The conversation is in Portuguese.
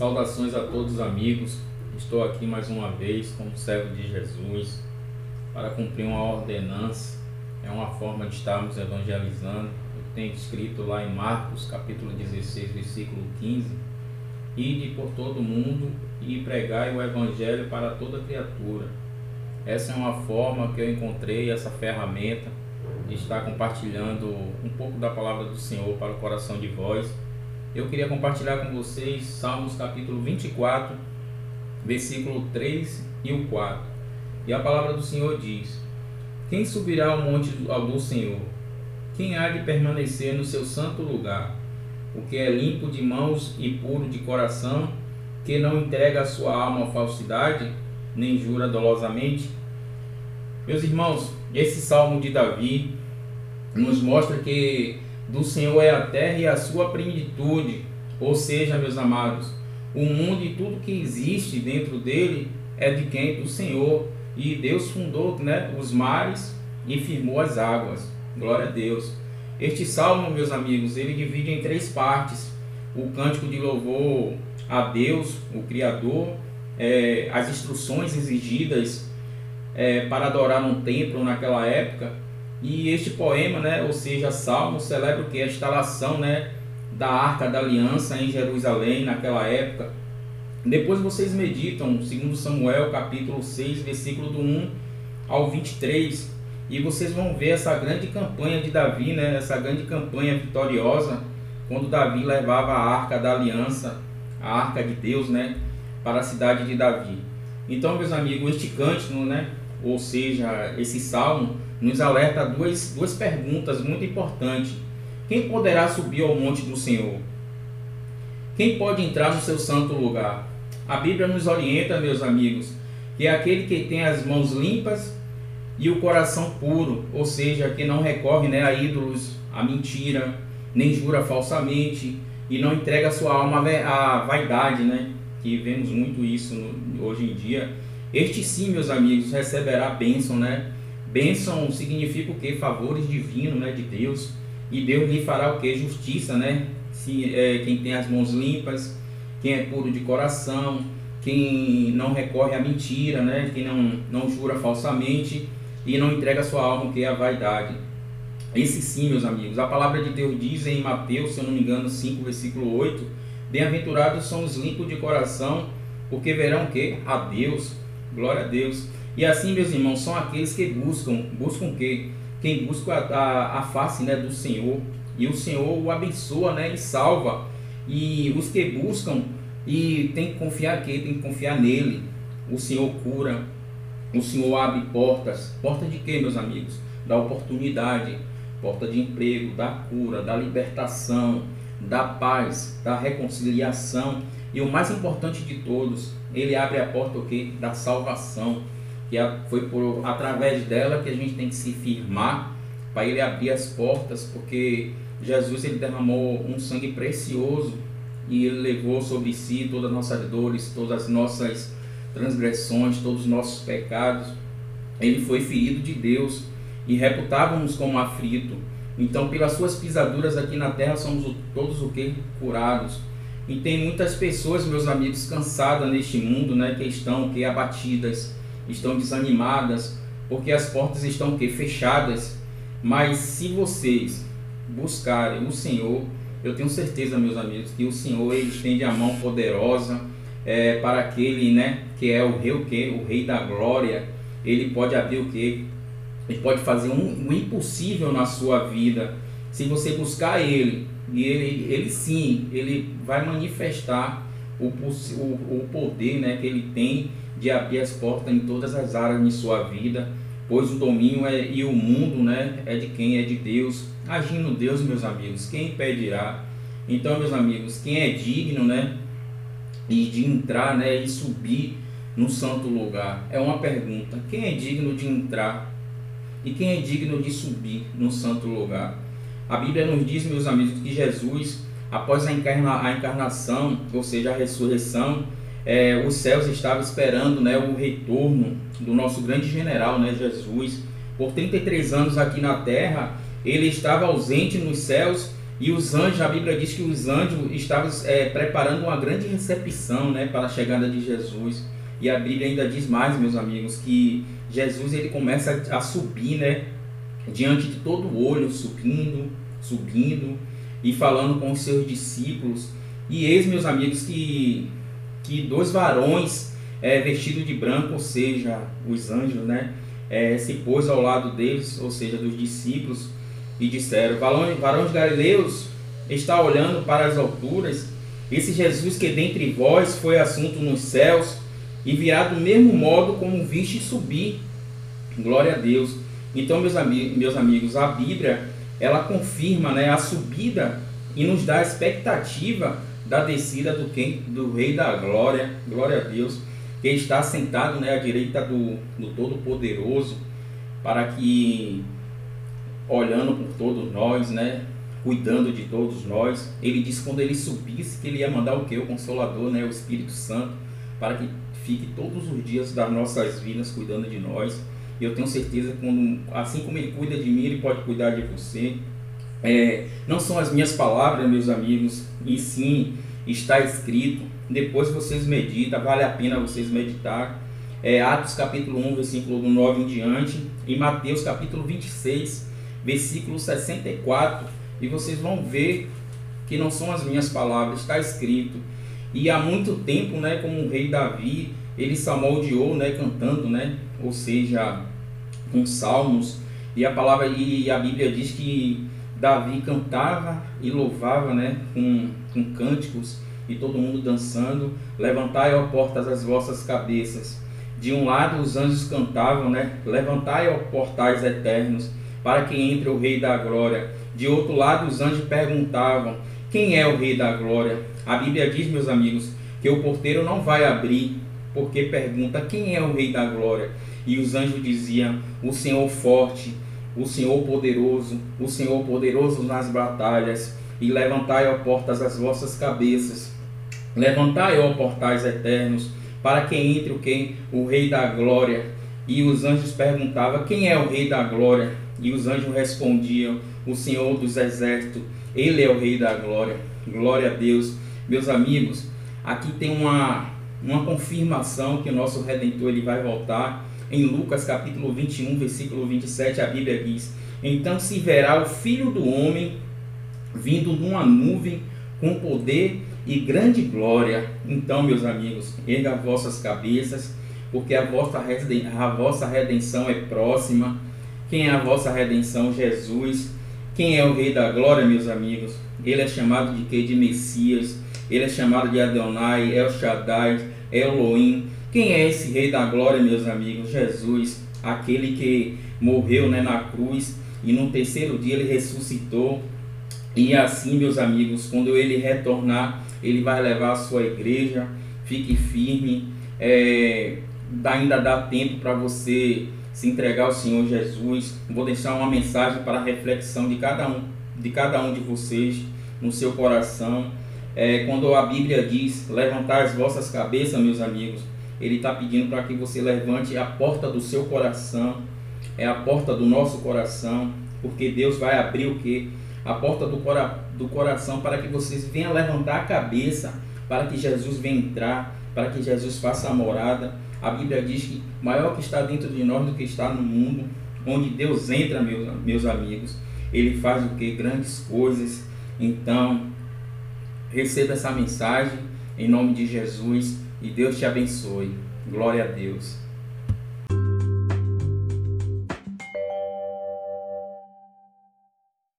Saudações a todos os amigos. Estou aqui mais uma vez como servo de Jesus para cumprir uma ordenança. É uma forma de estarmos evangelizando. Eu tenho escrito lá em Marcos, capítulo 16, versículo 15: Ide por todo mundo e pregai o evangelho para toda criatura. Essa é uma forma que eu encontrei, essa ferramenta de estar compartilhando um pouco da palavra do Senhor para o coração de vós eu queria compartilhar com vocês Salmos capítulo 24, versículo 3 e o 4. E a palavra do Senhor diz: Quem subirá ao monte do Senhor? Quem há de permanecer no seu santo lugar? O que é limpo de mãos e puro de coração, que não entrega a sua alma à falsidade, nem jura dolosamente? Meus irmãos, esse salmo de Davi nos mostra que do Senhor é a terra e a sua plenitude. Ou seja, meus amados, o mundo e tudo que existe dentro dele é de quem? Do Senhor. E Deus fundou né, os mares e firmou as águas. Glória a Deus. Este salmo, meus amigos, ele divide em três partes: o cântico de louvor a Deus, o Criador, é, as instruções exigidas é, para adorar num templo naquela época e este poema, né, ou seja, Salmo, celebra o que? A instalação né, da Arca da Aliança em Jerusalém naquela época. Depois vocês meditam, segundo Samuel, capítulo 6, versículo do 1 ao 23, e vocês vão ver essa grande campanha de Davi, né, essa grande campanha vitoriosa, quando Davi levava a Arca da Aliança, a Arca de Deus, né, para a cidade de Davi. Então, meus amigos, este cântico, né, ou seja, esse salmo, nos alerta duas, duas perguntas muito importantes. Quem poderá subir ao monte do Senhor? Quem pode entrar no seu santo lugar? A Bíblia nos orienta, meus amigos, que é aquele que tem as mãos limpas e o coração puro, ou seja, que não recorre né, a ídolos, a mentira, nem jura falsamente e não entrega sua alma à vaidade, né? Que vemos muito isso no, hoje em dia. Este sim, meus amigos, receberá a bênção, né? Bênção significa o que? Favores divinos né, de Deus. E Deus lhe fará o que? Justiça, né? Se, é, quem tem as mãos limpas, quem é puro de coração, quem não recorre à mentira, né? Quem não, não jura falsamente e não entrega sua alma, que é a vaidade. Esse sim, meus amigos. A palavra de Deus diz em Mateus, se eu não me engano, 5, versículo 8: Bem-aventurados são os limpos de coração, porque verão o que? A Deus. Glória a Deus. E assim, meus irmãos, são aqueles que buscam, buscam o quê? Quem busca a, a, a face né, do Senhor. E o Senhor o abençoa né, e salva. E os que buscam e tem que confiar que tem que confiar nele. O Senhor cura, o Senhor abre portas. Porta de quê, meus amigos? Da oportunidade, porta de emprego, da cura, da libertação, da paz, da reconciliação. E o mais importante de todos, ele abre a porta o quê? Da salvação que foi por através dela que a gente tem que se firmar para ele abrir as portas, porque Jesus ele derramou um sangue precioso e ele levou sobre si todas as nossas dores, todas as nossas transgressões, todos os nossos pecados. Ele foi ferido de Deus e reputávamos como aflito. Então, pelas suas pisaduras aqui na terra, somos todos o que? Curados. E tem muitas pessoas, meus amigos, cansadas neste mundo, né, que estão que abatidas, estão desanimadas, porque as portas estão que fechadas. Mas se vocês buscarem o Senhor, eu tenho certeza, meus amigos, que o Senhor ele estende a mão poderosa é, para aquele, né, que é o rei, o que, o rei da glória. Ele pode abrir o que? Ele pode fazer um, um impossível na sua vida. Se você buscar ele, e ele, ele sim, ele vai manifestar o, o, o poder né, que ele tem de abrir as portas em todas as áreas de sua vida, pois o domínio é, e o mundo né, é de quem? É de Deus. Agindo Deus, meus amigos, quem impedirá? Então, meus amigos, quem é digno né, e de entrar né, e subir no santo lugar? É uma pergunta. Quem é digno de entrar e quem é digno de subir no santo lugar? A Bíblia nos diz, meus amigos, que Jesus, após a, encarna, a encarnação, ou seja, a ressurreição, é, os céus estavam esperando né, o retorno do nosso grande general, né, Jesus. Por 33 anos aqui na terra, ele estava ausente nos céus E os anjos, a Bíblia diz que os anjos estavam é, preparando uma grande recepção né, para a chegada de Jesus. E a Bíblia ainda diz mais, meus amigos, que Jesus ele começa a subir, né, diante de todo o olho, subindo, subindo e falando com os seus discípulos. E eis, meus amigos, que, que dois varões é, vestidos de branco, ou seja, os anjos, né, é, se pôs ao lado deles, ou seja, dos discípulos, e disseram: Varões galileus, está olhando para as alturas, esse Jesus que dentre vós foi assunto nos céus, e virá do mesmo modo como viste subir. Glória a Deus. Então, meus, amigos, meus amigos, a Bíblia ela confirma né, a subida e nos dá a expectativa da descida do, quem, do Rei da Glória, glória a Deus, que está sentado né, à direita do, do Todo-Poderoso, para que olhando por todos nós, né? Cuidando de todos nós. Ele disse quando ele subisse que ele ia mandar o que? O Consolador, né? O Espírito Santo, para que fique todos os dias das nossas vidas cuidando de nós. E eu tenho certeza que quando, assim como ele cuida de mim, ele pode cuidar de você. É, não são as minhas palavras, meus amigos, e sim está escrito. Depois vocês meditam, vale a pena vocês meditar. É, Atos capítulo 1, versículo 9 em diante, e Mateus capítulo 26, versículo 64, e vocês vão ver que não são as minhas palavras, está escrito. E há muito tempo, né, como o rei Davi, ele salmodiou, né, cantando, né, ou seja, com salmos, e a palavra e a Bíblia diz que Davi cantava e louvava, né, com, com cânticos e todo mundo dançando. Levantai, ó portas, as vossas cabeças. De um lado os anjos cantavam, né? Levantai, ó portais eternos, para que entre o Rei da Glória. De outro lado, os anjos perguntavam: Quem é o Rei da Glória? A Bíblia diz, meus amigos, que o porteiro não vai abrir, porque pergunta: Quem é o Rei da Glória? E os anjos diziam: O Senhor forte, o Senhor poderoso, o Senhor poderoso nas batalhas. E levantai, ó portas, as vossas cabeças. Levantai, ó portais eternos, para que entre o quem? O Rei da Glória. E os anjos perguntavam: Quem é o Rei da Glória? E os anjos respondiam: O Senhor dos Exércitos, Ele é o Rei da Glória. Glória a Deus. Meus amigos, aqui tem uma, uma confirmação que o nosso Redentor ele vai voltar. Em Lucas capítulo 21, versículo 27, a Bíblia diz: Então se verá o Filho do Homem vindo numa nuvem com poder e grande glória. Então, meus amigos, erga vossas cabeças, porque a vossa, a vossa redenção é próxima. Quem é a vossa redenção? Jesus. Quem é o Rei da Glória, meus amigos? Ele é chamado de quê? De Messias. Ele é chamado de Adonai, El Shaddai, Elohim. Quem é esse Rei da Glória, meus amigos? Jesus, aquele que morreu né, na cruz e no terceiro dia ele ressuscitou. E assim, meus amigos, quando ele retornar, ele vai levar a sua igreja. Fique firme. É, ainda dá tempo para você se entregar ao Senhor Jesus. Vou deixar uma mensagem para reflexão de cada um, de cada um de vocês no seu coração. É, quando a Bíblia diz levantar as vossas cabeças, meus amigos, Ele está pedindo para que você levante a porta do seu coração, é a porta do nosso coração, porque Deus vai abrir o que? A porta do, cora do coração para que vocês venham levantar a cabeça, para que Jesus venha entrar, para que Jesus faça a morada a Bíblia diz que maior que está dentro de nós do que está no mundo, onde Deus entra, meus, meus amigos, ele faz o que? Grandes coisas. Então, receba essa mensagem em nome de Jesus e Deus te abençoe. Glória a Deus.